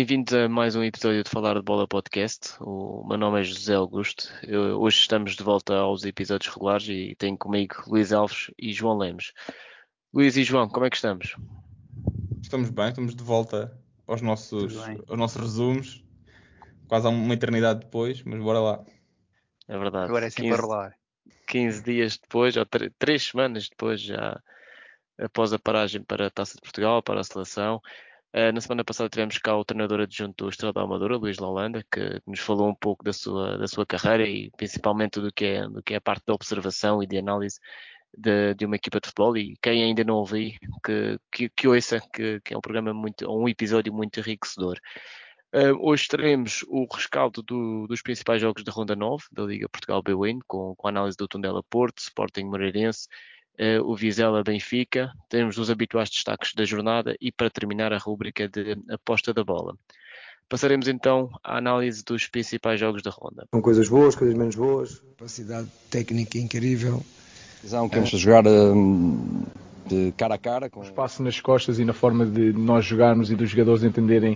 Bem-vindos a mais um episódio de Falar de Bola Podcast. O meu nome é José Augusto. Eu, hoje estamos de volta aos episódios regulares e tenho comigo Luís Alves e João Lemos. Luís e João, como é que estamos? Estamos bem, estamos de volta aos nossos, aos nossos resumos. Quase há uma eternidade depois, mas bora lá. É verdade. Agora é sempre 15, a rolar. 15 dias depois, ou 3 semanas depois, já após a paragem para a Taça de Portugal, para a seleção. Uh, na semana passada tivemos cá o treinador adjunto do Estrela da Amadora, Luís Lalanda, que nos falou um pouco da sua, da sua carreira e principalmente do que, é, do que é a parte da observação e de análise de, de uma equipa de futebol. E quem ainda não ouvi, que, que, que ouça, que, que é um programa muito, um episódio muito enriquecedor. Uh, hoje teremos o rescaldo do, dos principais jogos da Ronda 9 da Liga Portugal B-Win, com, com a análise do Tondela Porto, Sporting Moreirense o Vizela Benfica, temos os habituais destaques da jornada e para terminar a rúbrica de aposta da bola. Passaremos então à análise dos principais jogos da ronda. Com coisas boas, coisas menos boas. Capacidade técnica incrível. Visão que vamos jogar um, de cara a cara. Com... Espaço nas costas e na forma de nós jogarmos e dos jogadores entenderem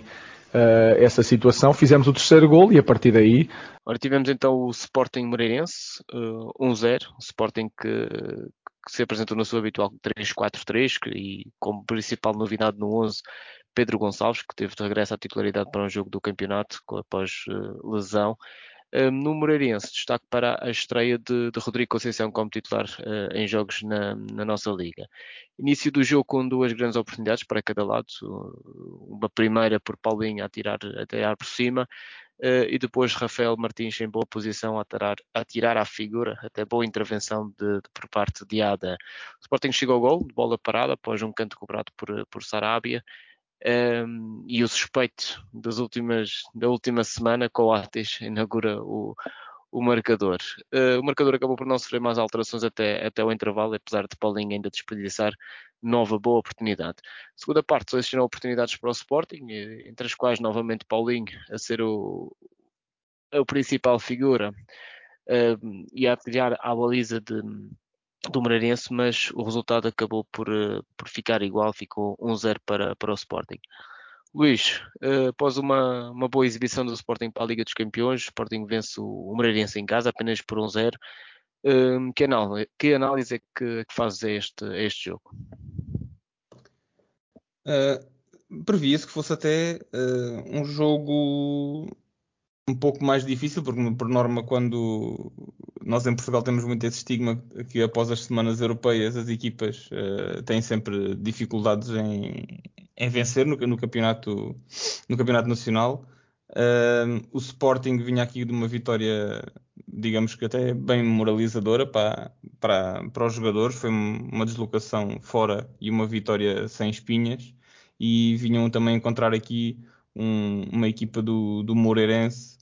uh, essa situação. Fizemos o terceiro gol e a partir daí. Ora, tivemos então o Sporting Moreirense, uh, 1-0. O Sporting que, que se apresentou na sua habitual 3-4-3 e como principal novidade no 11 Pedro Gonçalves, que teve de regresso à titularidade para um jogo do campeonato após uh, lesão. Um, no Moreirense, destaque para a estreia de, de Rodrigo Conceição como titular uh, em jogos na, na, nossa liga. Início do jogo com duas grandes oportunidades para cada lado, uma primeira por Paulinho a tirar, a tirar por cima, Uh, e depois Rafael Martins em boa posição a tirar, a tirar à figura, até boa intervenção de, de, por parte de Ada. O Sporting chegou ao gol, de bola parada, após um canto cobrado por, por Sarabia, um, e o suspeito das últimas, da última semana, Coates, inaugura o, o marcador. Uh, o marcador acabou por não sofrer mais alterações até, até o intervalo, apesar de Paulinho ainda desperdiçar nova boa oportunidade. Segunda parte, selecionou oportunidades para o Sporting, entre as quais novamente Paulinho a ser o, o principal figura uh, e a criar a baliza de, do Moreirense, mas o resultado acabou por, uh, por ficar igual, ficou 1-0 para, para o Sporting. Luís, uh, após uma, uma boa exibição do Sporting para a Liga dos Campeões, o Sporting vence o, Moreirense em casa apenas por 1-0. Um, que, análise, que análise é que, que fazes a este, a este jogo? Uh, Previa-se que fosse até uh, um jogo um pouco mais difícil, porque por norma, quando nós em Portugal temos muito esse estigma que após as semanas europeias as equipas uh, têm sempre dificuldades em, em vencer no, no, campeonato, no campeonato nacional. Uh, o Sporting vinha aqui de uma vitória, digamos que até bem moralizadora para, para, para os jogadores. Foi uma deslocação fora e uma vitória sem espinhas. E vinham também encontrar aqui um, uma equipa do, do Moreirense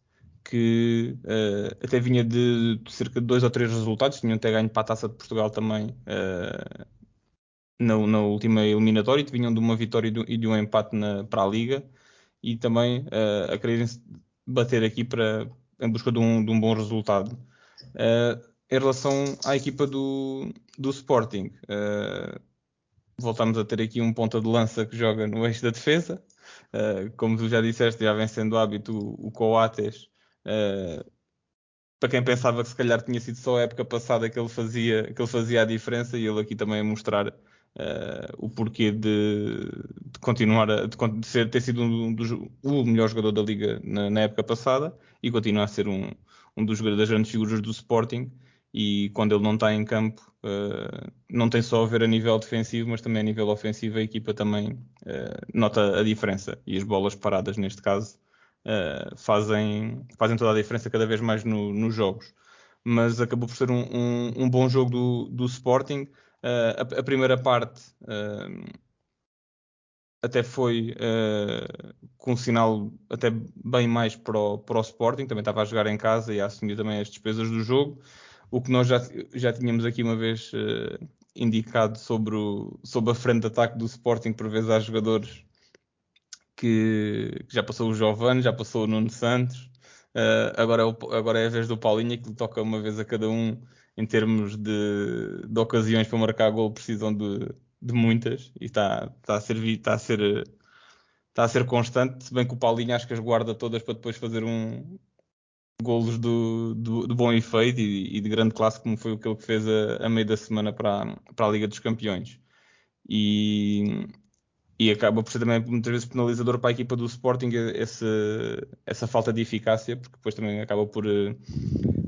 que uh, até vinha de, de, cerca de dois ou três resultados, tinham até ganho para a Taça de Portugal também uh, na, na, última eliminatória, vinham de uma vitória e de, e de um empate na, para a Liga, e também uh, a quererem bater aqui para, em busca de um, de um bom resultado. em relação à equipa do, do Sporting, voltamos a ter aqui um ponta de lança que joga no eixo da defesa, como tu já disseste, já vem sendo hábito o, o Coates Uh, para quem pensava que se calhar tinha sido só a época passada que ele fazia, que ele fazia a diferença e ele aqui também a mostrar uh, o porquê de, de continuar a de ser, ter sido um dos, o melhor jogador da liga na, na época passada e continuar a ser um, um dos das grandes figuras do Sporting e quando ele não está em campo uh, não tem só a ver a nível defensivo mas também a nível ofensivo a equipa também nota a diferença e as bolas paradas neste caso uh, fazem, fazem toda a diferença cada vez mais no, nos jogos. Mas acabou por ser um, um, um bom jogo do, do Sporting. Uh, a, a, primeira parte uh, até foi com um sinal até bem mais para o, para o Sporting, também estava a jogar em casa e a assumir também as despesas do jogo. O que nós já, já tínhamos aqui uma vez indicado sobre, o, sobre a frente de ataque do Sporting, por vezes há jogadores que, que já passou o Giovanni, já passou o Nuno Santos, uh, agora, é o, agora é a vez do Paulinho que lhe toca uma vez a cada um em termos de, de ocasiões para marcar gol precisam de, de muitas e está, a ser está a ser está a ser constante, se bem que o Paulinho acho que as guarda todas para depois fazer um golos do, do, de bom efeito e, e, de grande classe, como foi aquele que fez a, a meio da semana para, para a Liga dos Campeões. E, e acaba por ser também muitas vezes penalizador para a equipa do Sporting esse, essa falta de eficácia, porque depois também acaba por, eh,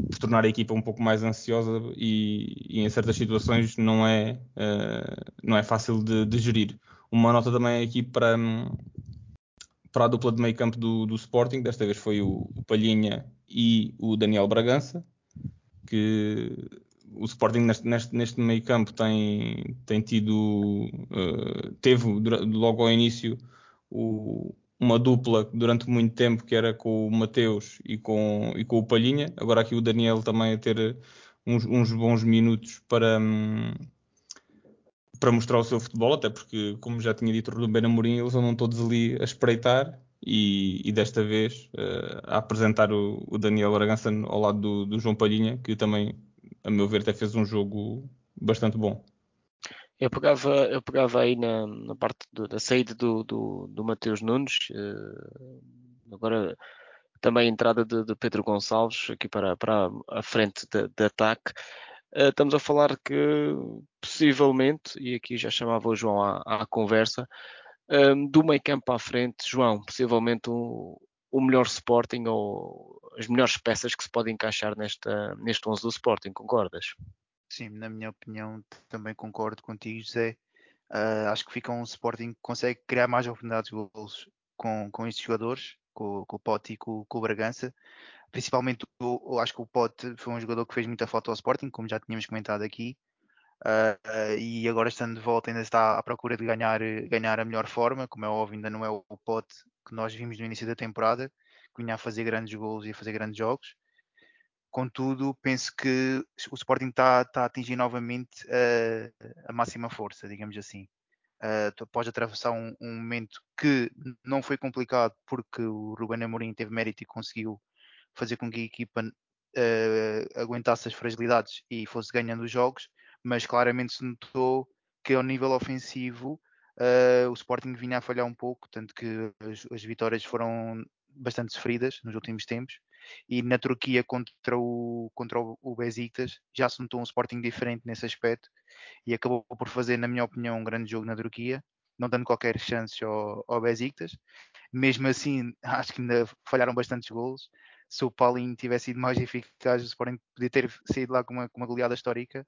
por tornar a equipa um pouco mais ansiosa e, e em certas situações não é, uh, não é fácil de, de, gerir. Uma nota também aqui para, para a dupla de meio campo do, do Sporting, desta vez foi o, o Palhinha e o Daniel Bragança, que o Sporting neste, neste, meio campo tem, tem tido, uh, teve logo ao início o, uma dupla durante muito tempo que era com o Mateus e com, e com o Palhinha. Agora aqui o Daniel também a ter uns, uns bons minutos para, um, para mostrar o seu futebol, até porque, como já tinha dito o Ruben Amorim, eles andam todos ali a espreitar e, e desta vez uh, a apresentar o, o, Daniel Bragança ao lado do, do João Palhinha, que também, a meu ver, até fez um jogo bastante bom. Eu pegava, eu pegava aí na, na parte do, da saída do, do, do Mateus Nunes, uh, agora também a entrada de, de, Pedro Gonçalves aqui para, para a frente de, de ataque. Uh, estamos a falar que possivelmente, e aqui já chamava o João à, à conversa, um, ehm, do meio campo à frente, João, possivelmente o, o melhor Sporting ou as melhores peças que se podem encaixar nesta, neste 11 do Sporting, concordas? Sim, na minha opinião, também concordo contigo, José. Uh, acho que fica um Sporting que consegue criar mais oportunidades de gols com, com estes jogadores, com, com o Pote e com, com, o Bragança. Principalmente, eu, acho que o Pote foi um jogador que fez muita falta ao Sporting, como já tínhamos comentado aqui. Uh, uh, e agora estando de volta ainda está à procura de ganhar, ganhar a melhor forma, como é óbvio, ainda não é o Pote que nós vimos no início da temporada, que vinha a fazer grandes gols e a fazer grandes jogos. Contudo, penso que o Sporting está, tá a atingir novamente uh, a máxima força, digamos assim. Uh, pode atravessar um, um, momento que não foi complicado porque o Ruben Amorim teve mérito e conseguiu fazer com que a equipa uh, aguentasse as fragilidades e fosse ganhando os jogos, mas claramente se notou que ao nível ofensivo uh, o Sporting vinha a falhar um pouco, tanto que as, as vitórias foram bastante sofridas nos últimos tempos e na Turquia contra o, contra o Besiktas já se notou um Sporting diferente nesse aspecto e acabou por fazer, na minha opinião, um grande jogo na Turquia, não dando qualquer chance ao, ao Besiktas. Mesmo assim, acho que ainda falharam bastantes golos. Se o Paulinho tivesse sido mais eficaz, o Sporting podia ter saído lá com uma, com uma goleada histórica.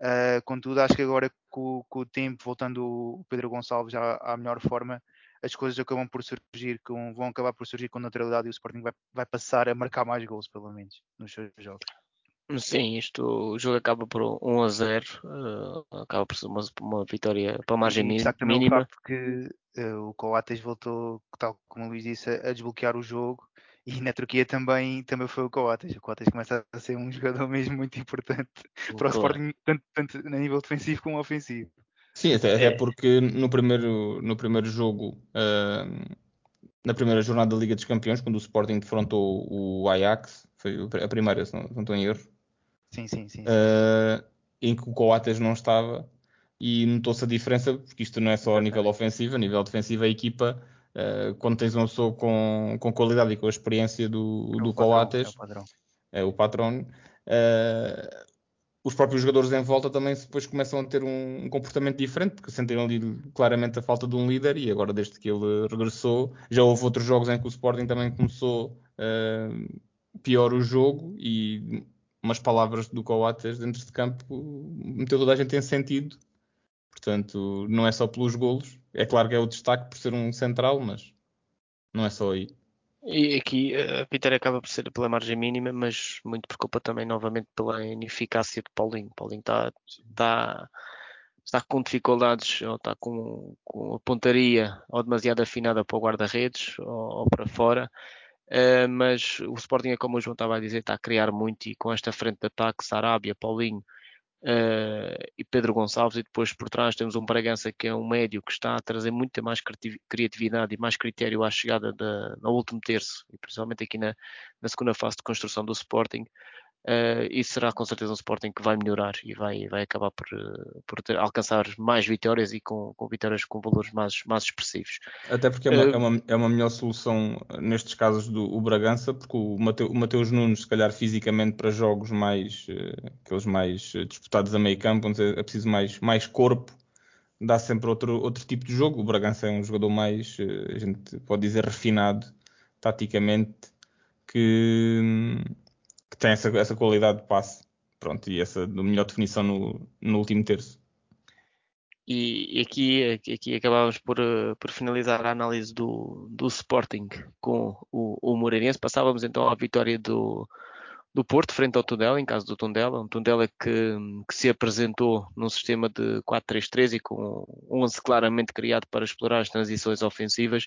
Uh, contudo, acho que agora com, com, o tempo, voltando o Pedro Gonçalves à, à melhor forma, as coisas acabam por surgir, com, vão acabar por surgir com naturalidade e o Sporting vai, vai passar a marcar mais gols, pelo menos, nos seus jogos. Sim, isto, o jogo acaba por 1 a 0, uh, eh, acaba por ser uma, uma vitória para a margem mínima. mínima. O facto que uh, o Coates voltou, tal como o Luís disse, a, desbloquear o jogo e na Turquia também, também foi o Coates. O Coates começa a ser um jogador mesmo muito importante para o Sporting, tanto, tanto a nível defensivo como ofensivo. Sim, até, até é. porque no primeiro, no primeiro jogo, uh, na primeira jornada da Liga dos Campeões, quando o Sporting defrontou o Ajax, foi a primeira, se não, não estou em erro. Sim, sim, sim. Uh, em que o Coates não estava e notou-se a diferença, porque isto não é só a nível ofensivo, a nível defensivo a equipa, uh, quando tens uma pessoa com, com qualidade e com a experiência do, é do Coates, é o patrão, uh, os próprios jogadores em volta também depois começam a ter um, um, comportamento diferente, porque sentiram ali claramente a falta de um líder e agora desde que ele regressou, já houve outros jogos em que o Sporting também começou uh, pior o jogo e umas palavras do Coates dentro de campo meteu toda a gente em sentido. Portanto, não é só pelos golos. É claro que é o destaque por ser um central, mas não é só aí. E aqui a vitória acaba por ser pela margem mínima, mas muito por culpa também novamente pela ineficácia de Paulinho. Paulinho está, está, está com dificuldades, ou está com, com a pontaria ou demasiado afinada para o guarda-redes ou, ou, para fora. Uh, mas o Sporting, é como o João estava a dizer, está a criar muito e com esta frente de ataque, Sarabia, Paulinho, Uh, e Pedro Gonçalves, e depois por trás temos um Bragança que é um médio que está a trazer muita mais criatividade e mais critério à chegada da, no último terço, e principalmente aqui na, na segunda fase de construção do Sporting. Uh, e será com certeza um Sporting que vai melhorar e vai, vai acabar por, uh, por ter, alcançar mais vitórias e com, com, vitórias com valores mais, mais expressivos. Até porque é uma, uh, é, uma, é uma melhor solução nestes casos do o Bragança, porque o, Mateu, o Mateus Nunes, se calhar fisicamente para jogos mais aqueles mais disputados a meio campo, onde é preciso mais, mais corpo, dá sempre outro, outro tipo de jogo. O Bragança é um jogador mais, a gente pode dizer, refinado taticamente, que tem essa, essa qualidade de passe. Pronto, e essa melhor definição no, no último terço. E, aqui, aqui acabávamos por, eh, por finalizar a análise do, do Sporting com o, o Moreirense. Passávamos então à vitória do, do Porto frente ao Tondela, em caso do Tondela. Um Tondela que, que se apresentou num sistema de 4-3-3 e com um 11 claramente criado para explorar as transições ofensivas.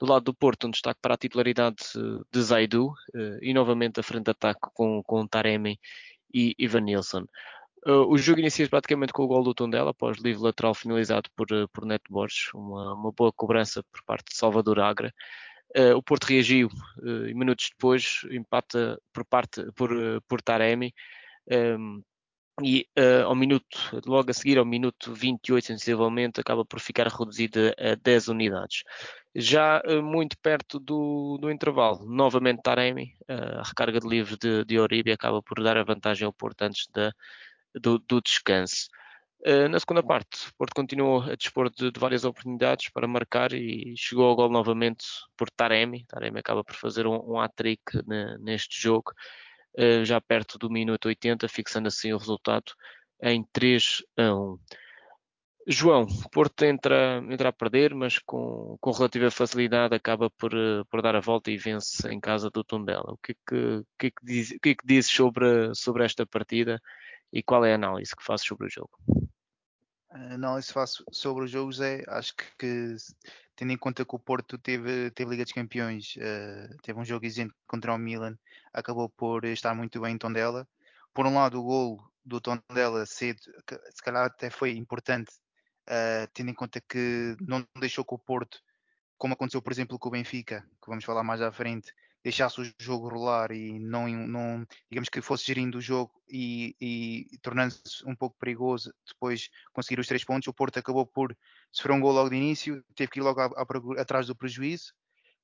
Do lado do Porto, um destaque para a titularidade de Zaidu eh, e novamente a frente de ataque com, com Taremi e Ivan Nilsson. Uh, o jogo inicia praticamente com o gol do Tondela, após livre lateral finalizado por, eh, por Neto Borges, uma, uma boa cobrança por parte de Salvador Agra. O Porto reagiu e minutos depois empata por parte por, por Taremi. Ehm, e uh, ao minuto, logo a seguir, ao minuto 28, sensivelmente, acaba por ficar reduzida a 10 unidades. Já uh, muito perto do, do intervalo, novamente Taremi, uh, a recarga de livre de, de Oribe acaba por dar a vantagem ao Porto antes da, do, do descanso. na segunda parte, o Porto continuou a dispor de, de, várias oportunidades para marcar e chegou ao gol novamente por Taremi. Taremi acaba por fazer um, um hat-trick neste jogo já perto do minuto 80, fixando assim o resultado em 3 a 1. João, Porto entra, entra a perder, mas com, com relativa facilidade acaba por, eh, por dar a volta e vence em casa do Tondela. O que é que, que, é que, o que, é que dizes sobre, sobre esta partida e qual é a análise que fazes sobre o jogo? A análise que faço sobre os jogos é, acho que tendo em conta que o Porto teve, teve Liga dos Campeões, uh, teve um jogo exigente contra o Milan, acabou por estar muito bem em Tondela. Por um lado, o gol do Tondela cedo, se calhar até foi importante, uh, tendo em conta que não deixou que o Porto, como aconteceu, por exemplo, com o Benfica, que vamos falar mais à frente, deixasse o jogo rolar e não, não digamos que fosse gerindo o jogo e, e, tornando-se um pouco perigoso depois conseguir os três pontos. O Porto acabou por sofrer um gol logo de início, teve que ir logo a, a, atrás do prejuízo,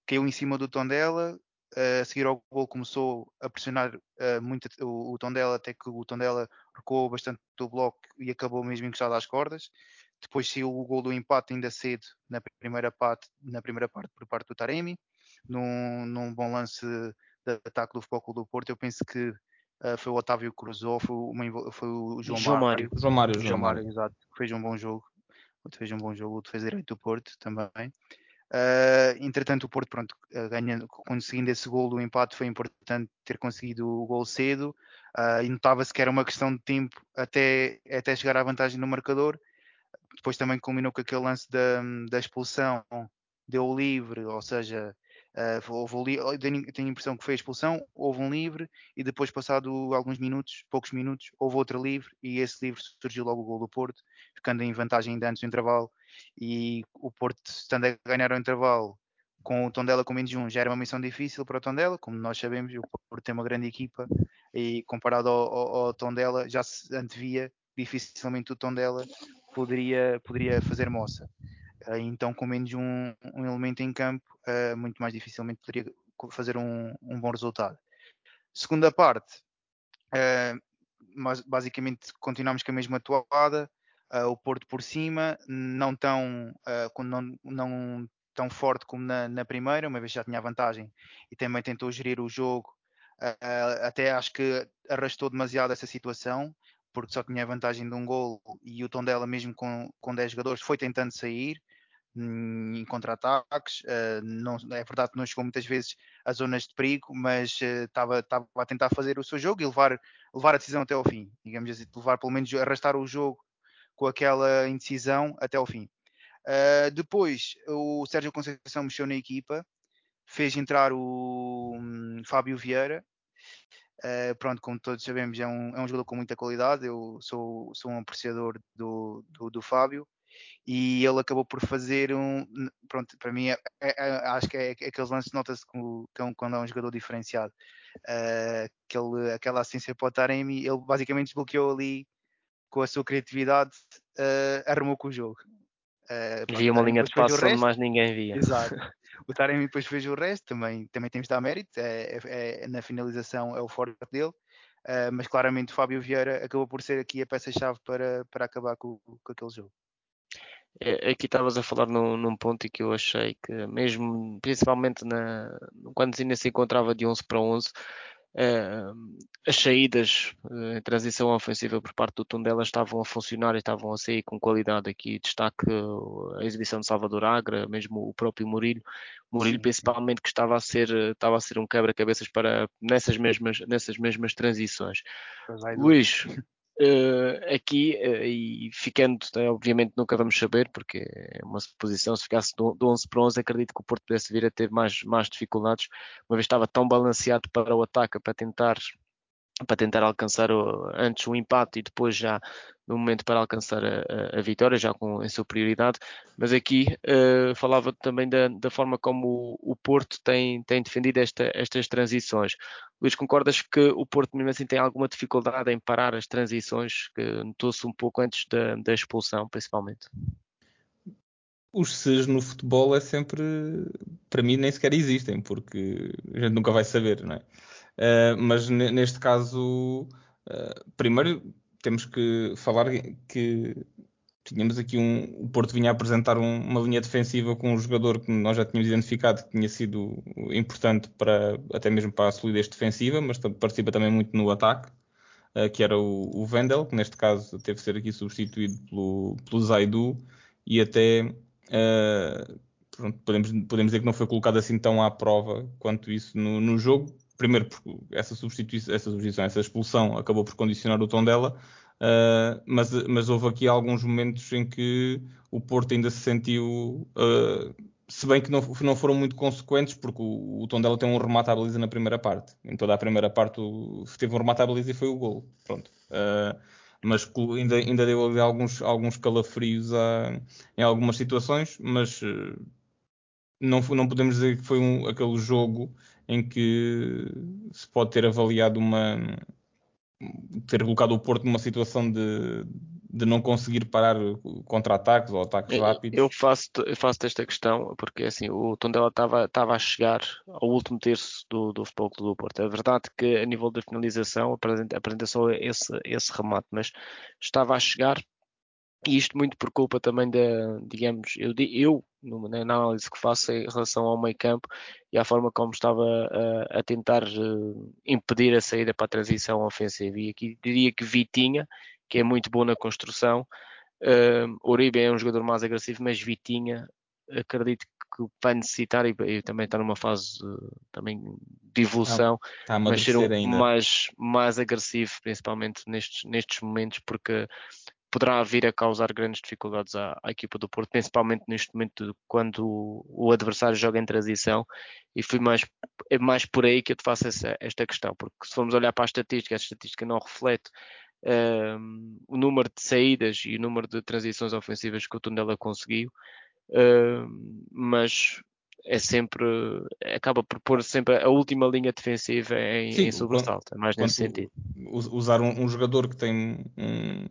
caiu em cima do Tondela, uh, a seguir ao gol começou a pressionar uh, muito o, o Tondela, até que o Tondela recuou bastante do bloco e acabou mesmo encostado às cordas. Depois saiu o gol do empate ainda cedo na primeira parte, na primeira parte por parte do Taremi num, num bom lance de ataque do Futebol do Porto. Eu penso que uh, foi o Otávio Cruzou, foi, uma, foi o João, João Mário. João Mário, João, Mário, exato, fez um bom jogo. Fez um bom jogo, o defesa direito do Porto também. Uh, entretanto, o Porto, pronto, uh, ganhando, conseguindo esse gol do empate, foi importante ter conseguido o gol cedo. Uh, e notava-se que era uma questão de tempo até, até chegar à vantagem no marcador. Depois também culminou com aquele lance da, da expulsão, deu livre, ou seja, Uh, houve ali, tenho, tenho a impressão que foi a expulsão, houve um livre e depois, passado alguns minutos, poucos minutos, houve outro livre e esse livre surgiu logo o gol do Porto, ficando em vantagem ainda antes do intervalo. E o Porto, estando a ganhar o intervalo com o Tondela com menos um, já era uma missão difícil para o Tondela, como nós sabemos, o Porto tem uma grande equipa e comparado ao, ao, ao Tondela já se antevia dificilmente o Tondela poderia, poderia fazer moça. Uh, então, com menos um, um elemento em campo, uh, muito mais dificilmente poderia fazer um, um bom resultado. Segunda parte, uh, mas basicamente continuamos com a mesma toada, o Porto por cima, não tão, não, não tão forte como na, na, primeira, uma vez já tinha vantagem e também tentou gerir o jogo. até acho que arrastou demasiado essa situação, porque só tinha vantagem de um gol e o tom dela mesmo com, com 10 jogadores foi tentando sair em contra-ataques. Uh, não, é verdade que não chegou muitas vezes a zonas de perigo, mas estava uh, a tentar fazer o seu jogo e levar, levar a decisão até ao fim. Digamos assim, levar pelo menos arrastar o jogo com aquela indecisão até ao fim. Uh, depois, o Sérgio Conceição mexeu na equipa, fez entrar o um, Fábio Vieira. pronto, como todos sabemos, é um, é um jogador com muita qualidade. Eu sou, sou um apreciador do, do, do Fábio e ele acabou por fazer um. Pronto, para mim, é, é, é, acho que é, é aqueles lances nota-se quando é um jogador diferenciado. uh, aquele, aquela assistência para o Taremi, ele basicamente desbloqueou ali com a sua criatividade, uh, arrumou com o jogo. Uh, via uma linha de passo onde mais ninguém via. Exato. O Taremi depois fez o resto, também, também temos de dar mérito, é, é, é na finalização é o forte dele, uh, mas claramente o Fábio Vieira acabou por ser aqui a peça-chave para, para acabar com, com aquele jogo. É, aqui estavas a falar num, num, ponto que eu achei que mesmo, principalmente na, quando ainda se encontrava de 11 para 11, Uh, as saídas uh, em transição ofensiva por parte do Tondela estavam a funcionar e estavam a sair com qualidade. Aqui destaque a exibição de Salvador Agra, mesmo o próprio Murilho. Murilho, principalmente, que estava a ser, estava a ser um quebra-cabeças para nessas mesmas, nessas mesmas transições. Luís, Uh, aqui, uh, e ficando, né, obviamente nunca vamos saber, porque é uma suposição, se ficasse de 11 para 11, acredito que o Porto pudesse vir a ter mais, mais dificuldades, uma vez estava tão balanceado para o ataque, para tentar para tentar alcançar o, antes o empate e depois já no momento para alcançar a, a, vitória, já com em superioridade. Mas aqui uh, falava também da, da forma como o, o, Porto tem, tem defendido esta, estas transições. Luís, concordas que o Porto mesmo assim tem alguma dificuldade em parar as transições, que notou-se um pouco antes da, da expulsão, principalmente? os Cs no futebol é sempre, para mim, nem sequer existem, porque a gente nunca vai saber, não é? Uh, mas neste caso, uh, primeiro temos que falar que tínhamos aqui um. O Porto vinha a apresentar um, uma linha defensiva com um jogador que nós já tínhamos identificado que tinha sido importante para até mesmo para a solidez defensiva, mas participa também muito no ataque, uh, que era o, o Vendel, que neste caso teve que ser aqui substituído pelo, pelo Zaidu e até. Pronto, podemos, podemos dizer que não foi colocado assim tão à prova quanto isso no, no jogo, primeiro porque essa substituição, essa substituição, essa expulsão acabou por condicionar o tom dela, uh, mas, mas houve aqui alguns momentos em que o Porto ainda se sentiu, uh, se bem que não, não foram muito consequentes, porque o, o tom dela tem um remate à baliza na primeira parte. Em toda a primeira parte o, teve um remate à baliza e foi o gol. Pronto. Uh, mas ainda, ainda deu ali alguns, alguns calafrios a, em algumas situações, mas não, não podemos dizer que foi um, aquele jogo em que se pode ter avaliado uma ter colocado o Porto numa situação de, de não conseguir parar contra-ataques ou ataques rápidos? Eu faço, eu faço esta questão porque assim, o Tondela estava, estava a chegar ao último terço do, do Futebol Clube do Porto. É verdade que a nível da finalização apresenta, apresenta só esse, esse remate, mas estava a chegar e isto muito por culpa também da, digamos, eu, eu na análise que faço em relação ao meio campo e à forma como estava a, a tentar uh, impedir a saída para a transição ofensiva. E aqui diria que Vitinha, que é muito bom na construção, uh, Uribe é um jogador mais agressivo, mas Vitinha acredito que vai necessitar e, e também está numa fase uh, também de evolução, está mas ser um, mais, mais agressivo, principalmente nestes, nestes momentos, porque poderá vir a causar grandes dificuldades à, à, equipa do Porto, principalmente neste momento quando o, o, adversário joga em transição e foi mais, é mais por aí que eu te faço essa, esta questão, porque se formos olhar para a estatística, a estatística não reflete um, o número de saídas e o número de transições ofensivas que o Tondela conseguiu, um, mas é sempre acaba por pôr sempre a última linha defensiva em, Sim, em sobressalto, é mais nesse sentido. Usar um, um jogador que tem um,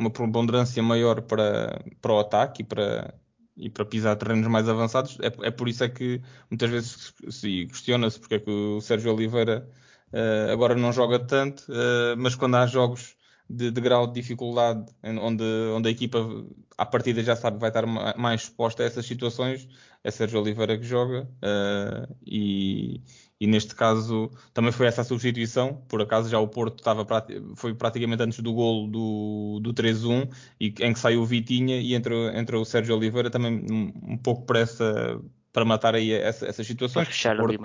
uma preponderância maior para, para o ataque e para, e para pisar terrenos mais avançados. É, é por isso é que muitas vezes se questiona-se porque é que o Sérgio Oliveira uh, agora não joga tanto, uh, mas quando há jogos de, de, grau de dificuldade onde, onde a equipa à partida já sabe que vai estar mais exposta a essas situações, é Sérgio Oliveira que joga uh, e, e neste caso também foi essa a substituição. Por acaso já o Porto estava foi praticamente antes do gol do, do 3-1 e em que saiu o Vitinha e entrou, entrou o Sérgio Oliveira também um, um pouco para essa para matar aí essa, essas situações. Fechar Porto,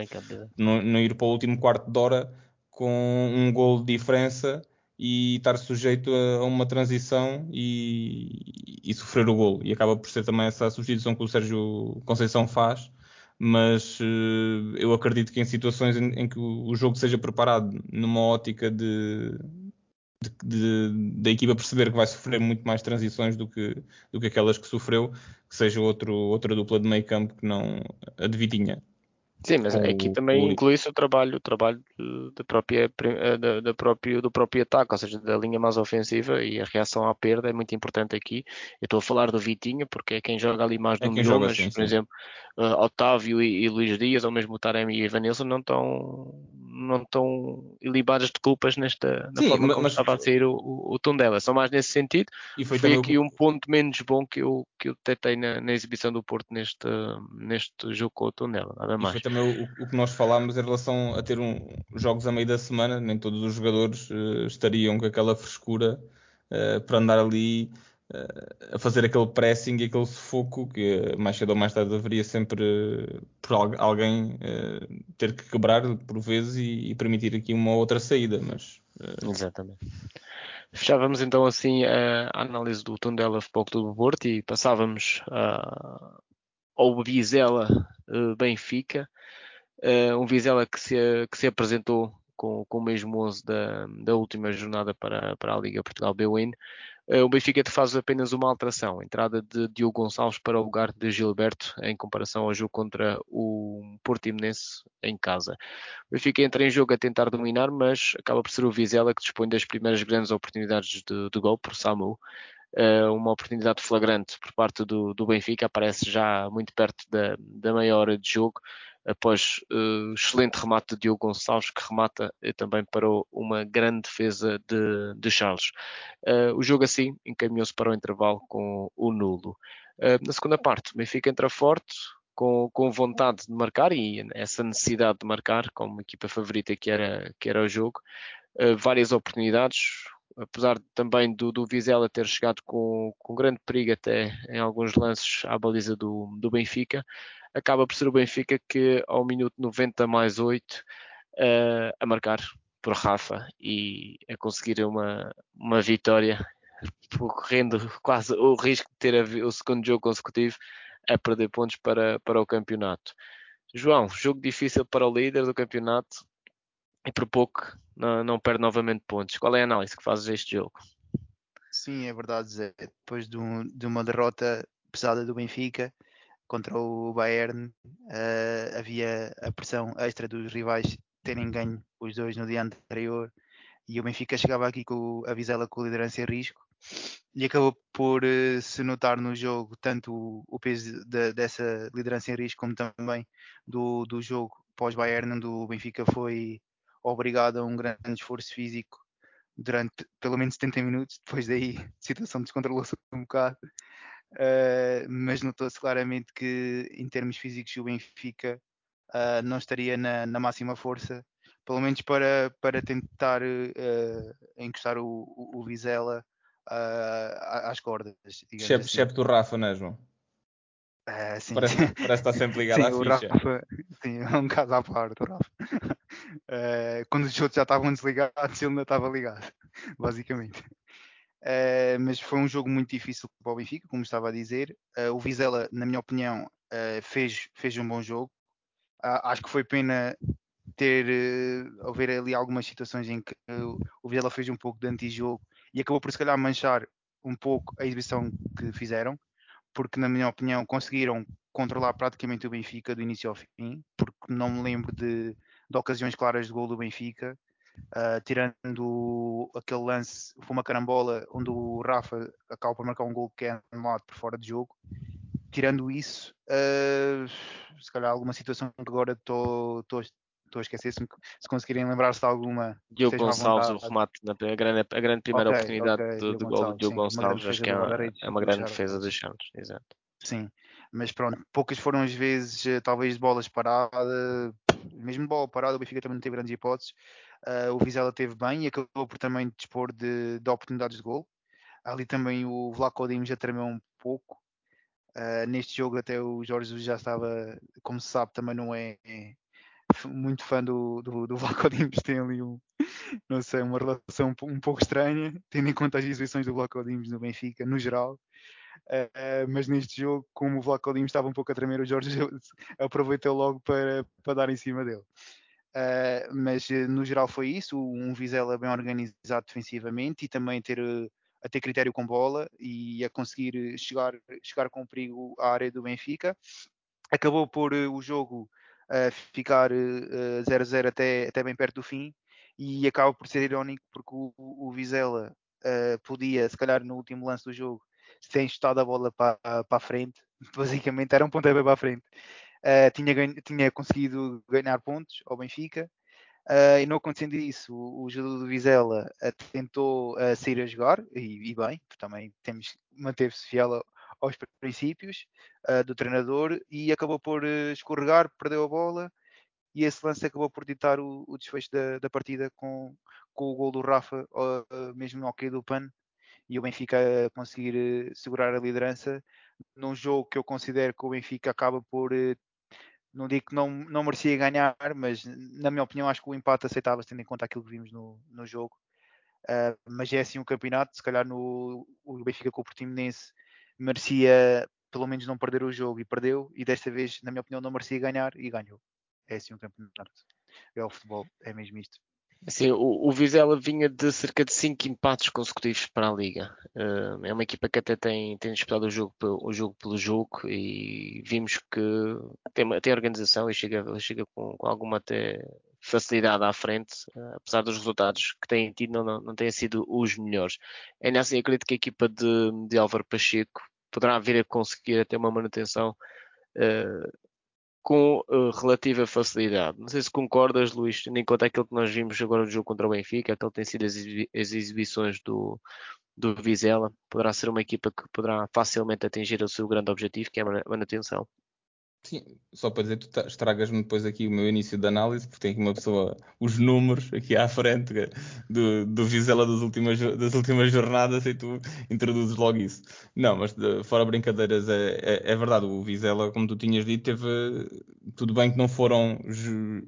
não, não ir para o último quarto de hora com um gol de diferença e estar sujeito a, uma transição e, e, sofrer o gol. E acaba por ser também essa substituição que o Sérgio Conceição faz mas uh, eu acredito que em situações em, em, que o jogo seja preparado numa ótica de, da equipa perceber que vai sofrer muito mais transições do que, do que aquelas que sofreu, que seja outro, outra dupla de meio campo que não a de Vitinha. Sim, mas aqui também inclui-se o trabalho, o trabalho da própria, pri- eh, da, da próprio, do próprio ataque, ou seja, da linha mais ofensiva e a reação à perda é muito importante aqui. Eu estou a falar do Vitinho porque é quem joga ali mais É miolo, joga, mas, por sim. exemplo, eh, Otávio e, e Luís Dias, ou mesmo o Taremi e Evanilson, não estão, não estão ilibados de culpas nesta, na Sim, forma ma- como mas- estava a sair o, o, o Tondela. São mais nesse sentido. E foi, Foi, aqui o, um ponto menos bom que eu, que eu detectei na, na exibição do Porto neste, neste jogo com o Tondela, nada mais. O, que nós falámos em relação a ter um, jogos a meio da semana, nem todos os jogadores eh, estariam com aquela frescura eh, para andar ali eh, a fazer aquele pressing e aquele sufoco que mais cedo ou mais tarde haveria sempre por al- alguém ter que quebrar por vezes e, e permitir aqui uma outra saída, mas Exatamente. Fechávamos então assim a a análise do Tondela Futebol Clube Porto e passávamos ah, ao Vizela eh, Benfica. Eh, um Vizela que se, que se apresentou com, com o mesmo 11 da, da última jornada para, para a Liga Portugal B-Win. Eh, o Benfica faz apenas uma alteração, entrada de Diogo Gonçalves para o lugar de Gilberto em comparação ao jogo contra o Portimonense em casa. O Benfica entra em jogo a tentar dominar, mas acaba por ser o Vizela que dispõe das primeiras grandes oportunidades de, de gol por Samu. Uh, uma oportunidade flagrante por parte do, do, Benfica, aparece já muito perto da, da meia hora de jogo, após uh, excelente remate de Diogo Gonçalves, que remata uh, também para uma grande defesa de, de Charles. o jogo assim encaminhou-se para o intervalo com o nulo. na segunda parte, o Benfica entra forte, com, com, vontade de marcar e essa necessidade de marcar, como equipa favorita que era, que era o jogo, várias oportunidades, apesar também do, do Vizela ter chegado com, com grande perigo até em alguns lances à baliza do, do Benfica, acaba por ser o Benfica que ao minuto 90 mais 8 uh, a marcar por Rafa e a conseguir uma, uma vitória correndo quase o risco de ter a, o segundo jogo consecutivo a perder pontos para, para o campeonato. João, jogo difícil para o líder do campeonato e por pouco não, não perde novamente pontos. Qual é a análise que fazes deste jogo? Sim, é verdade, Zé. Depois de, um, de uma derrota pesada do Benfica contra o Bayern, uh, havia a pressão extra dos rivais terem ganho os dois no dia anterior e o Benfica chegava aqui com a Vizela com liderança em risco e acabou por uh, se notar no jogo tanto o, o peso de, dessa liderança em risco como também do, do jogo pós-Bayern, onde o Benfica foi obrigado a um grande esforço físico durante pelo menos 70 minutos, depois daí a situação descontrolou-se um bocado, uh, mas notou-se claramente que em termos físicos o Benfica uh, não estaria na, na, máxima força, pelo menos para, para tentar uh, encostar o, o, o Vizela às cordas. Chefe, assim. chefe do Rafa, não é, João? Uh, sim. Parece, parece estar sempre ligado sim, à ficha. Rafa, sim, é um caso à parte, o Rafa. Uh, quando os outros já estavam desligados, ele ainda estava ligado, basicamente. Uh, mas foi um jogo muito difícil para o Benfica, como estava a dizer. Uh, o Vizela, na minha opinião, fez, fez um bom jogo. acho que foi pena ter haver ali algumas situações em que o Vizela fez um pouco de antijogo e acabou por se calhar manchar um pouco a exibição que fizeram porque na minha opinião conseguiram controlar praticamente o Benfica do início ao fim, porque não me lembro de, de ocasiões claras de gol do Benfica, uh, tirando aquele lance, foi uma carambola onde o Rafa acaba por marcar um gol que é anulado por fora de jogo. Tirando isso, uh, se calhar alguma situação que agora estou a esquecer se, se conseguirem lembrar-se de alguma. Diogo Gonçalves, o remate, na, a, grande, a grande primeira okay, oportunidade okay, do, do gol do Diogo Gonçalves, acho que é uma, é uma grande defesa dos Santos, exato. Sim, mas pronto, poucas foram as vezes, eh, talvez de bolas paradas, mesmo bola parada, o Benfica também não teve grandes hipóteses. Uh, o Vizela teve bem e acabou por também dispor de, de oportunidades de gol. Ali também o Vlaco Dimos já tremeu um pouco. Uh, neste jogo até o Jorge Jesus já estava, como se sabe, também não é, é muito fã do, do, do Dimos, tem ali um, não sei, uma relação um, pouco estranha, tendo em conta as exibições do Vlaco Dimos no Benfica, no geral. Uh, mas neste jogo, como o Vlaco Dimos estava um pouco a tremer, o Jorge aproveitou logo para, para dar em cima dele. Uh, mas no geral foi isso, um Vizela bem organizado defensivamente e também ter, a ter critério com bola e a conseguir chegar, chegar com perigo à área do Benfica. Acabou por o jogo a ficar 0-0 até, até bem perto do fim e acaba por ser irónico porque o, o Vizela podia, se calhar no último lance do jogo, ter estado a bola para, para a frente, basicamente era um pontapé para a frente. Uh, tinha, ganho, tinha conseguido ganhar pontos ao Benfica uh, e não acontecendo isso, o, o jogador do Vizela uh, tentou sair a jogar e, e bem, também temos manteve-se fiel aos princípios do treinador e acabou por escorregar, perdeu a bola e esse lance acabou por ditar o, o desfecho da, da, partida com, com o gol do Rafa, mesmo no ok do PAN, e o Benfica conseguir segurar a liderança num jogo que eu considero que o Benfica acaba por não digo que não, não merecia ganhar, mas na minha opinião acho que o empate aceitava tendo em conta aquilo que vimos no, no jogo. Uh, mas é assim um campeonato, se calhar no, o Benfica com o Portimonense merecia pelo menos não perder o jogo e perdeu, e desta vez, na minha opinião, não merecia ganhar e ganhou. É assim um campeonato. É o futebol, é mesmo isto. Assim, o, o Vizela vinha de cerca de 5 empates consecutivos para a Liga. Uh, é uma equipa que até tem, tem disputado o jogo, o jogo pelo jogo e vimos que tem, tem organização e chega, chega com, com alguma até facilidade à frente, uh, apesar dos resultados que têm tido, não, não, não têm sido os melhores. Ainda assim, acredito que a equipa de, de Álvaro Pacheco poderá vir a conseguir até uma manutenção uh, com uh, relativa facilidade. Não sei se concordas, Luís, tendo em conta aquilo que nós vimos agora no jogo contra o Benfica, aquilo que tem sido as, as exibições do, do Vizela, poderá ser uma equipa que poderá facilmente atingir o seu grande objetivo, que é a manutenção. Sim, só para dizer, tu estragas-me depois aqui o meu início de análise, porque tem aqui uma pessoa, os números aqui à frente do, do Vizela das últimas, das últimas jornadas e tu introduzes logo isso. Não, mas de, fora brincadeiras, é, é, é, verdade, o Vizela, como tu tinhas dito, teve. Tudo bem que não foram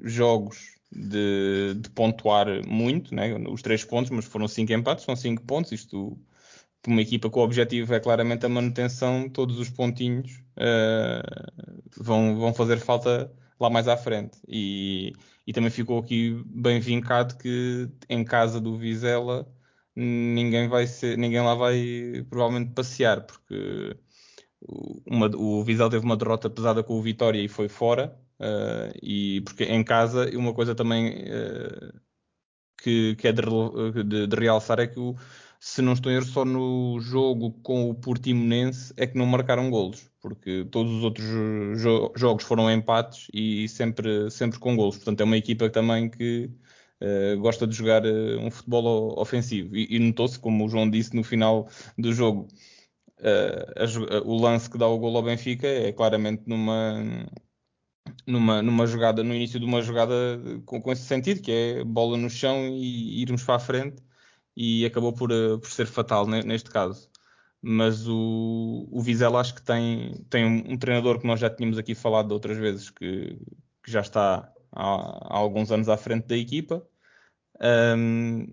jogos de, de, pontuar muito, né? os três pontos, mas foram cinco empates, são cinco pontos, isto uma equipa com o objetivo é claramente a manutenção, todos os pontinhos uh, vão, vão fazer falta lá mais à frente. E, e também ficou aqui bem vincado que em casa do Vizela ninguém vai ser, ninguém lá vai provavelmente passear, porque uma, o Vizela teve uma derrota pesada com o Vitória e foi fora. Uh, e porque em casa uma coisa também uh, que, que é de, de, de realçar é que o, se não estou em erro, só no jogo com o Portimonense é que não marcaram golos, porque todos os outros jo jogos foram empates e sempre, sempre com golos. Portanto, é uma equipa também que uh, gosta de jogar uh, um futebol ofensivo. E, e notou-se, como o João disse no final do jogo, uh, o lance que dá o golo ao Benfica é claramente numa. Numa, numa jogada, no início de uma jogada com, com esse sentido, que é bola no chão e irmos para a frente e acabou por, eh, por ser fatal neste caso. Mas o, o Vizela acho que tem, tem um, um, treinador que nós já tínhamos aqui falado outras vezes, que, que já está há, há, alguns anos à frente da equipa. Um,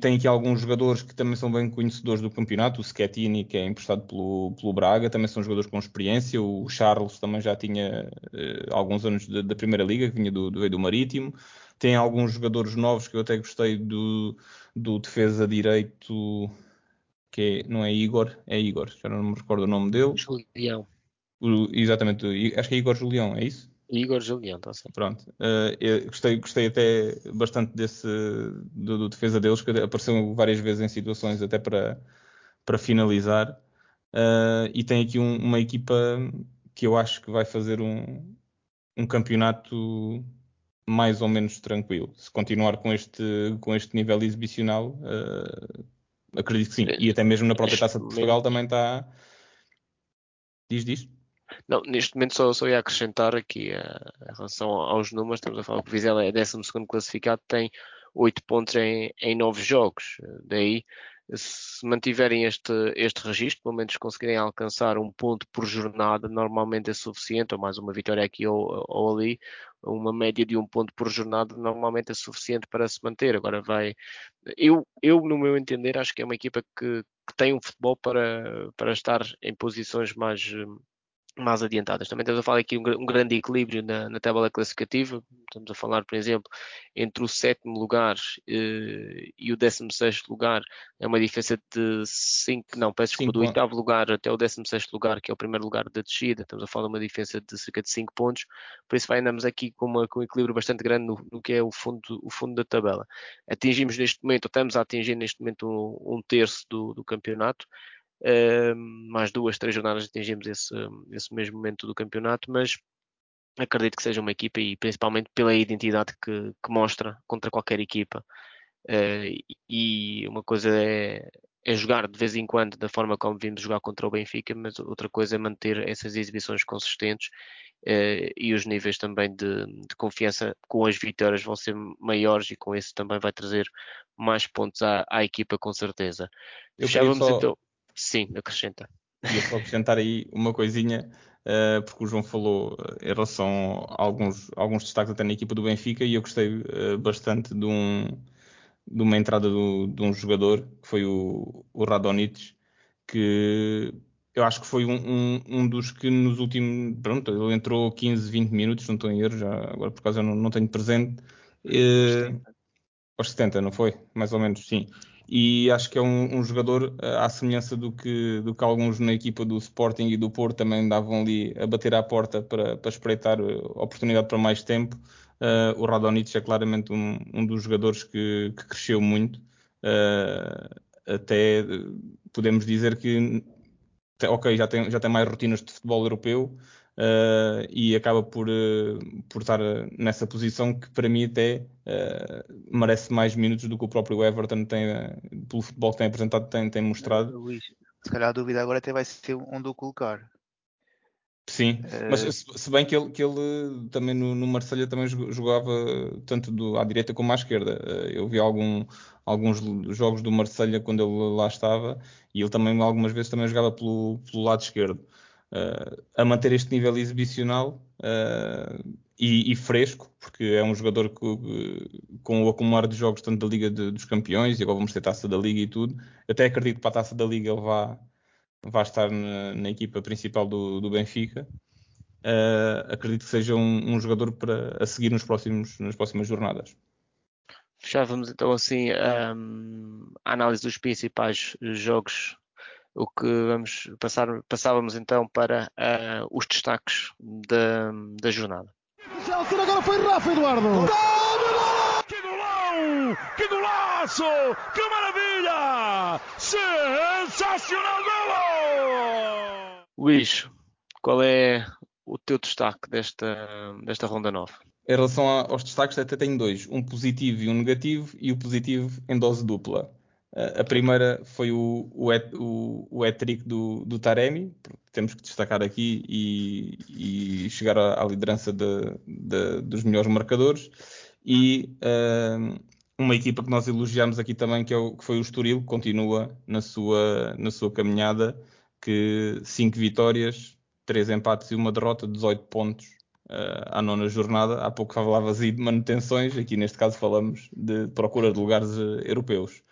tem aqui alguns jogadores que também são bem conhecedores do campeonato. O Schettini, que é emprestado pelo, pelo Braga, também são jogadores com experiência. O Charles também já tinha uh, alguns anos da Primeira Liga, que vinha do, do, do Marítimo. Tem alguns jogadores novos que eu até gostei do, do defesa direito, que é, não é Igor, é Igor, já não me recordo o nome dele. Julião. O, exatamente, acho que é Igor Julião, é isso? Igor Julião, está certo. Pronto, uh, gostei, gostei até bastante desse do, do, defesa deles, que apareceu várias vezes em situações até para, para finalizar. Uh, e tem aqui um, uma equipa que eu acho que vai fazer um, um campeonato mais ou menos tranquilo. Se continuar com este, com este nível exibicional, uh, acredito que sim. E até mesmo na própria Taça de Portugal também está. Diz, diz. Não, neste momento só, só ia acrescentar aqui uh, em relação aos números, estamos a falar que o Vizela é 12 classificado, tem 8 pontos em, em 9 jogos. Daí se mantiverem este, este registro, pelo menos conseguirem alcançar um ponto por jornada, normalmente é suficiente, ou mais uma vitória aqui ou, ou ali, uma média de um ponto por jornada normalmente é suficiente para se manter. Agora vai. Eu, eu no meu entender, acho que é uma equipa que, que tem um futebol para, para estar em posições mais, mais adiantadas. Também estamos a falar aqui um, um grande equilíbrio na, na, tabela classificativa. Estamos a falar, por exemplo, entre o sétimo lugar eh, e o décimo sexto lugar, é uma diferença de 5, não, peço desculpa, do oitavo lugar até o décimo sexto lugar, que é o primeiro lugar da descida. Estamos a falar de uma diferença de cerca de 5 pontos. Por isso, vai, andamos aqui com, uma, com um equilíbrio bastante grande no, no, que é o fundo, o fundo da tabela. Atingimos neste momento, estamos a atingir neste momento um, um terço do, do campeonato. Mais duas, três jornadas atingimos esse, esse mesmo momento do campeonato, mas acredito que seja uma equipa e principalmente pela identidade que, que mostra contra qualquer equipa. Uh, e uma coisa é, é, jogar de vez em quando da forma como vimos jogar contra o Benfica, mas outra coisa é manter essas exibições consistentes uh, e os níveis também de, de, confiança com as vitórias vão ser maiores e com isso também vai trazer mais pontos à, à equipa com certeza. Eu Fechávamos só... então Sim, acrescenta. Ia só acrescentar aí uma coisinha, uh, porque o João falou uh, em relação a alguns, alguns destaques até na equipa do Benfica e eu gostei uh, bastante de, um, de uma entrada do, de um jogador, que foi o, o Radonich, que eu acho que foi um, um, um, dos que nos últimos. Pronto, ele entrou 15, 20 minutos, não estou em erro, já agora por causa eu não, não tenho presente. Uh, aos 70, não foi? Mais ou menos, sim e acho que é um, um, jogador eh, à semelhança do que, do que alguns na equipa do Sporting e do Porto também davam ali a bater à porta para, para espreitar eh, oportunidade para mais tempo. Uh, o Radonjic é claramente um, um dos jogadores que, que cresceu muito. Uh, até podemos dizer que ok, já tem, já tem mais rotinas de futebol europeu, uh, e acaba por, uh, por estar nessa posição que para mim até uh, merece mais minutos do que o próprio Everton tem, pelo futebol que tem apresentado, tem, tem mostrado. Luís, se calhar a dúvida agora até vai ser onde o colocar. Sim, mas se bem que ele, que ele também no, no Marselha também jogava tanto do, à direita como à esquerda. Eu vi algum, alguns jogos do Marselha quando ele lá estava e ele também algumas vezes também jogava pelo, pelo lado esquerdo uh, a manter este nível exibicional uh, e, e, fresco, porque é um jogador que, com o acumular de jogos tanto da Liga de, dos Campeões e agora vamos ter taça da Liga e tudo. Até acredito que para a taça da Liga ele vá, vá estar na, na equipa principal do, do Benfica. Uh, acredito que seja um, um, jogador para a seguir nos próximos, nas próximas jornadas. Fechávamos então assim um, a análise dos principais jogos o que vamos passar, passávamos então para uh, os destaques da, da jornada. Agora foi Rafa Eduardo. Que golão! Que golaço! Que maravilha! Sensacional golo! Luís, qual é o teu destaque desta, desta ronda nova? Em relação aos destaques, até tenho dois: um positivo e um negativo, e o positivo em dose dupla. A primeira foi o, o, o, o hat-trick do, do Taremi, temos que destacar aqui e, e chegar à, à liderança de, de, dos melhores marcadores. E uh, uma equipa que nós elogiamos aqui também, que, é o, que foi o Estoril, continua na sua, na sua caminhada, que cinco vitórias, três empates e uma derrota, 18 pontos uh, à nona jornada. Há pouco falavas aí de manutenções, aqui neste caso falamos de procura de lugares uh, europeus.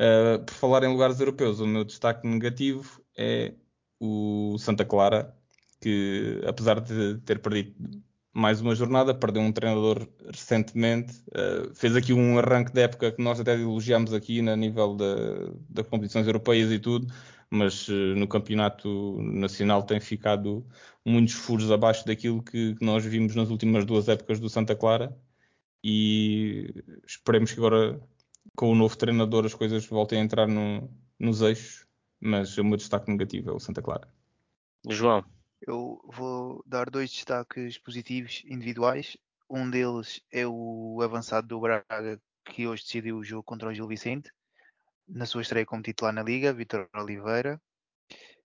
Uh, por falar em lugares europeus, o meu destaque negativo é o Santa Clara, que apesar de ter perdido mais uma jornada, perdeu um treinador recentemente, uh, fez aqui um arranque de época que nós até elogiamos aqui na nível das competições europeias e tudo, mas uh, no campeonato nacional tem ficado muitos furos abaixo daquilo que, que nós vimos nas últimas duas épocas do Santa Clara e esperemos que agora com o novo treinador as coisas voltem a entrar no, nos eixos, mas o meu destaque negativo é o Santa Clara. João. Eu vou dar dois destaques positivos individuais. Um deles é o avançado do Braga, que hoje decidiu o jogo contra o Gil Vicente, na sua estreia como titular na Liga, Vitor Oliveira,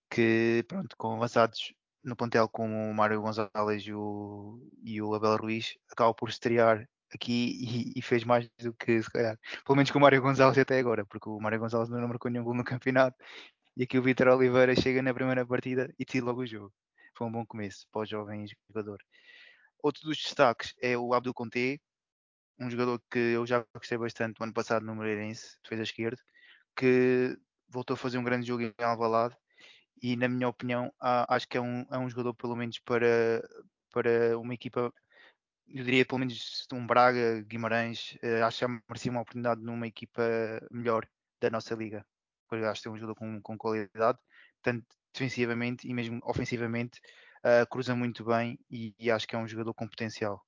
que, pronto, com avançados no plantel como o Mário Gonzalez e o, e o Abel Ruiz, acaba por estrear aqui e, e, fez mais do que se calhar, pelo menos com o Mário Gonçalves até agora, porque o Mário Gonçalves não marcou nenhum gol no campeonato e aqui o Vitor Oliveira chega na primeira partida e tira logo o jogo. Foi um bom começo para o jovem jogador. Outro dos destaques é o Abdul Conte, um jogador que eu já gostei bastante no ano passado no Moreirense, defesa esquerda, que voltou a fazer um grande jogo em Alvalade e na minha opinião acho que é um, é um jogador pelo menos para, para uma equipa, eu diria pelo menos um Braga, Guimarães, eh, acho que já merecia uma oportunidade numa equipa melhor da nossa liga. Porque acho que é um jogador com, com qualidade, tanto defensivamente e mesmo ofensivamente, eh, cruza muito bem e, e acho que é um jogador com potencial.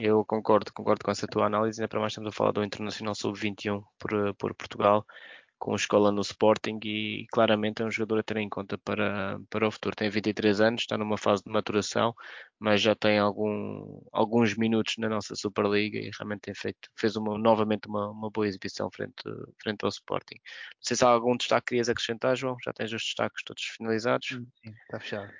Eu concordo, concordo com essa tua análise, ainda para mais estamos a falar do Internacional Sub-21 por, por Portugal, com escola no Sporting e claramente é um jogador a ter em conta para, para o futuro. Tem 23 anos, está numa fase de maturação, mas já tem algum, alguns minutos na nossa Superliga e realmente tem feito, fez uma, novamente uma, uma boa exibição frente, frente ao Sporting. Não sei se há algum destaque que querias acrescentar, João, já tens os destaques todos finalizados. Sim, está fechado.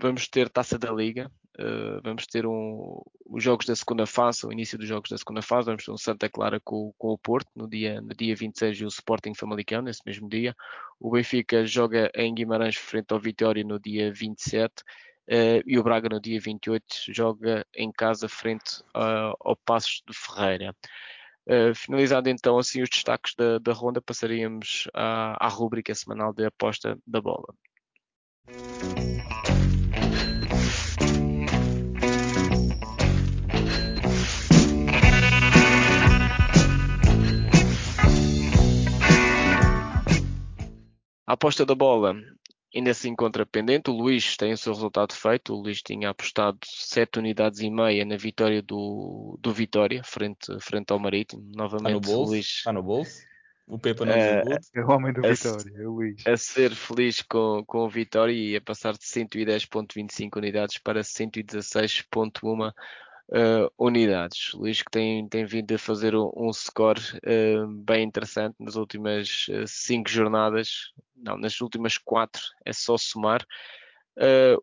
Vamos ter Taça da Liga, uh, vamos ter um, os jogos da segunda fase, o início dos jogos da segunda fase, vamos ter um Santa Clara com, com o Porto no dia, no dia 26 e o Sporting Famalicão nesse mesmo dia. O Benfica joga em Guimarães frente ao Vitória no dia 27 uh, e o Braga no dia 28 joga em casa frente uh, ao Passos de Ferreira. Uh, então assim os destaques da, da ronda, passaríamos à, à rúbrica semanal de aposta da bola. A aposta da bola ainda se encontra pendente. O Luís tem o seu resultado feito. O Luís tinha apostado 7 unidades e meia na vitória do, do Vitória, frente, frente ao Marítimo. Novamente, Está no bolso? Luís. Está no bolso? O Pepa não uh, É o homem do A- Vitória, é o Luís. a ser feliz com, com o Vitória e a passar de 110.25 unidades para 116.1 uh, unidades. Luís que tem, tem vindo a fazer um, um score uh, bem interessante nas últimas 5 jornadas, não, nas últimas 4 é só somar.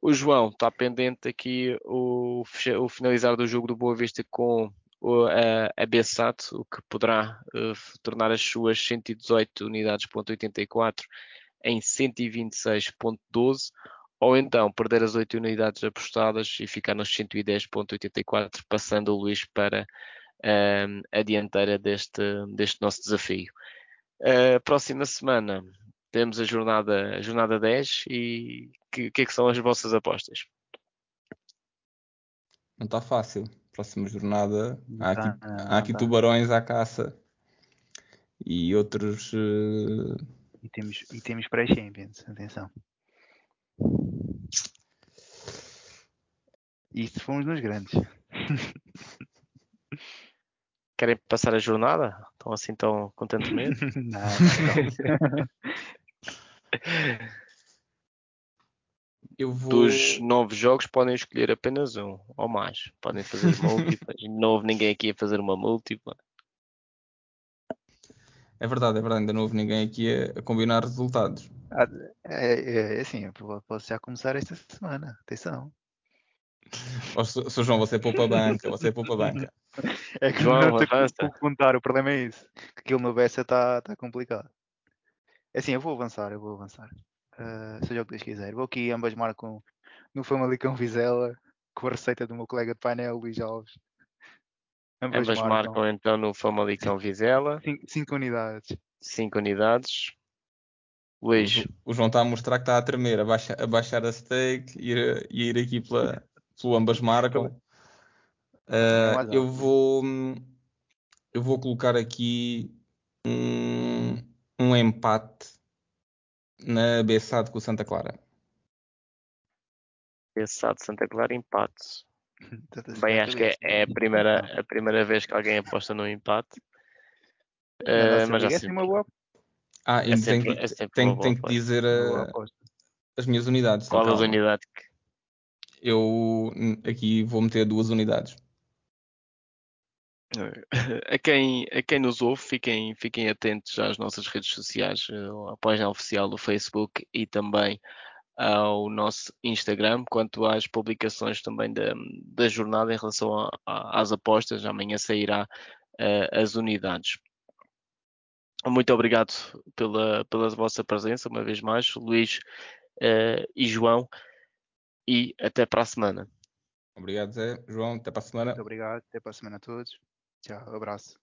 O João está pendente aqui o, o finalizar do jogo do Boa Vista com o- a, a Bessat, o que poderá tornar as suas 118 unidades ponto 84 em 126.12 ou então perder as 8 unidades apostadas e ficar nos 110.84 passando o Luís para um, a dianteira deste, deste nosso desafio. Uh, próxima semana temos a jornada, a jornada 10 e o que, que é que são as vossas apostas? Não está fácil. Próxima jornada. Há aqui, tá, não há aqui tá. tubarões à caça. E outros. eh, E temos, e temos pré-Champions, atenção. Isto fomos nos grandes. Querem passar a jornada? Estão assim tão contentemente? não, não, não. Eu vou. Dos nove jogos podem escolher apenas um ou mais. Podem fazer múltiplas. Não houve ninguém aqui a fazer uma múltipla. É verdade, é verdade. Ainda não houve ninguém aqui a, a combinar resultados. É, é, é assim, eu posso já começar esta semana. Atenção. Sr. João, você poupa banca, você poupa banca. É que João, não tenho como contar, o problema é isso. Que aquilo no Bessa está tá complicado. É assim, eu vou avançar, eu vou avançar. Uh, seja o que Deus quiser. Vou aqui, ambas marcam no Famalicão Vizela, com a receita do meu colega de painel, Luís Alves. Ambas, Ambas marcam marcam então no Famalicão Vizela. 5 unidades. 5 unidades. Luís, O João está a mostrar que está a tremer, a, baixa- a baixar a stake e ir, ir aqui pela, pelo ambas marcam. Mais eu vou eu vou colocar aqui um, um empate na Bessade com o Santa Clara. Pensado Santa Clara, empate. Bem, acho que é, é a, primeira, a primeira vez que alguém aposta no empate. Uh, mas já sempre uma boa, Ah, É ainda sempre- tenho, que- é sempre tenho- uma boa tenho que dizer ah, aposta. as minhas unidades. qual as então. unidades que Eu aqui vou meter duas unidades. a quem, a quem nos ouve, fiquem, fiquem atentos às nossas redes sociais, eh, à página oficial do Facebook e também ao nosso Instagram, quanto às publicações também da, da jornada em relação a- a- às apostas. Amanhã sairá eh, as unidades. Muito obrigado pela, pela vossa presença, uma vez mais, Luís eh, e João, e até para a semana. Obrigado, Zé. João, até para a semana. Muito obrigado. Até para a semana a todos. Tchau. Abraço.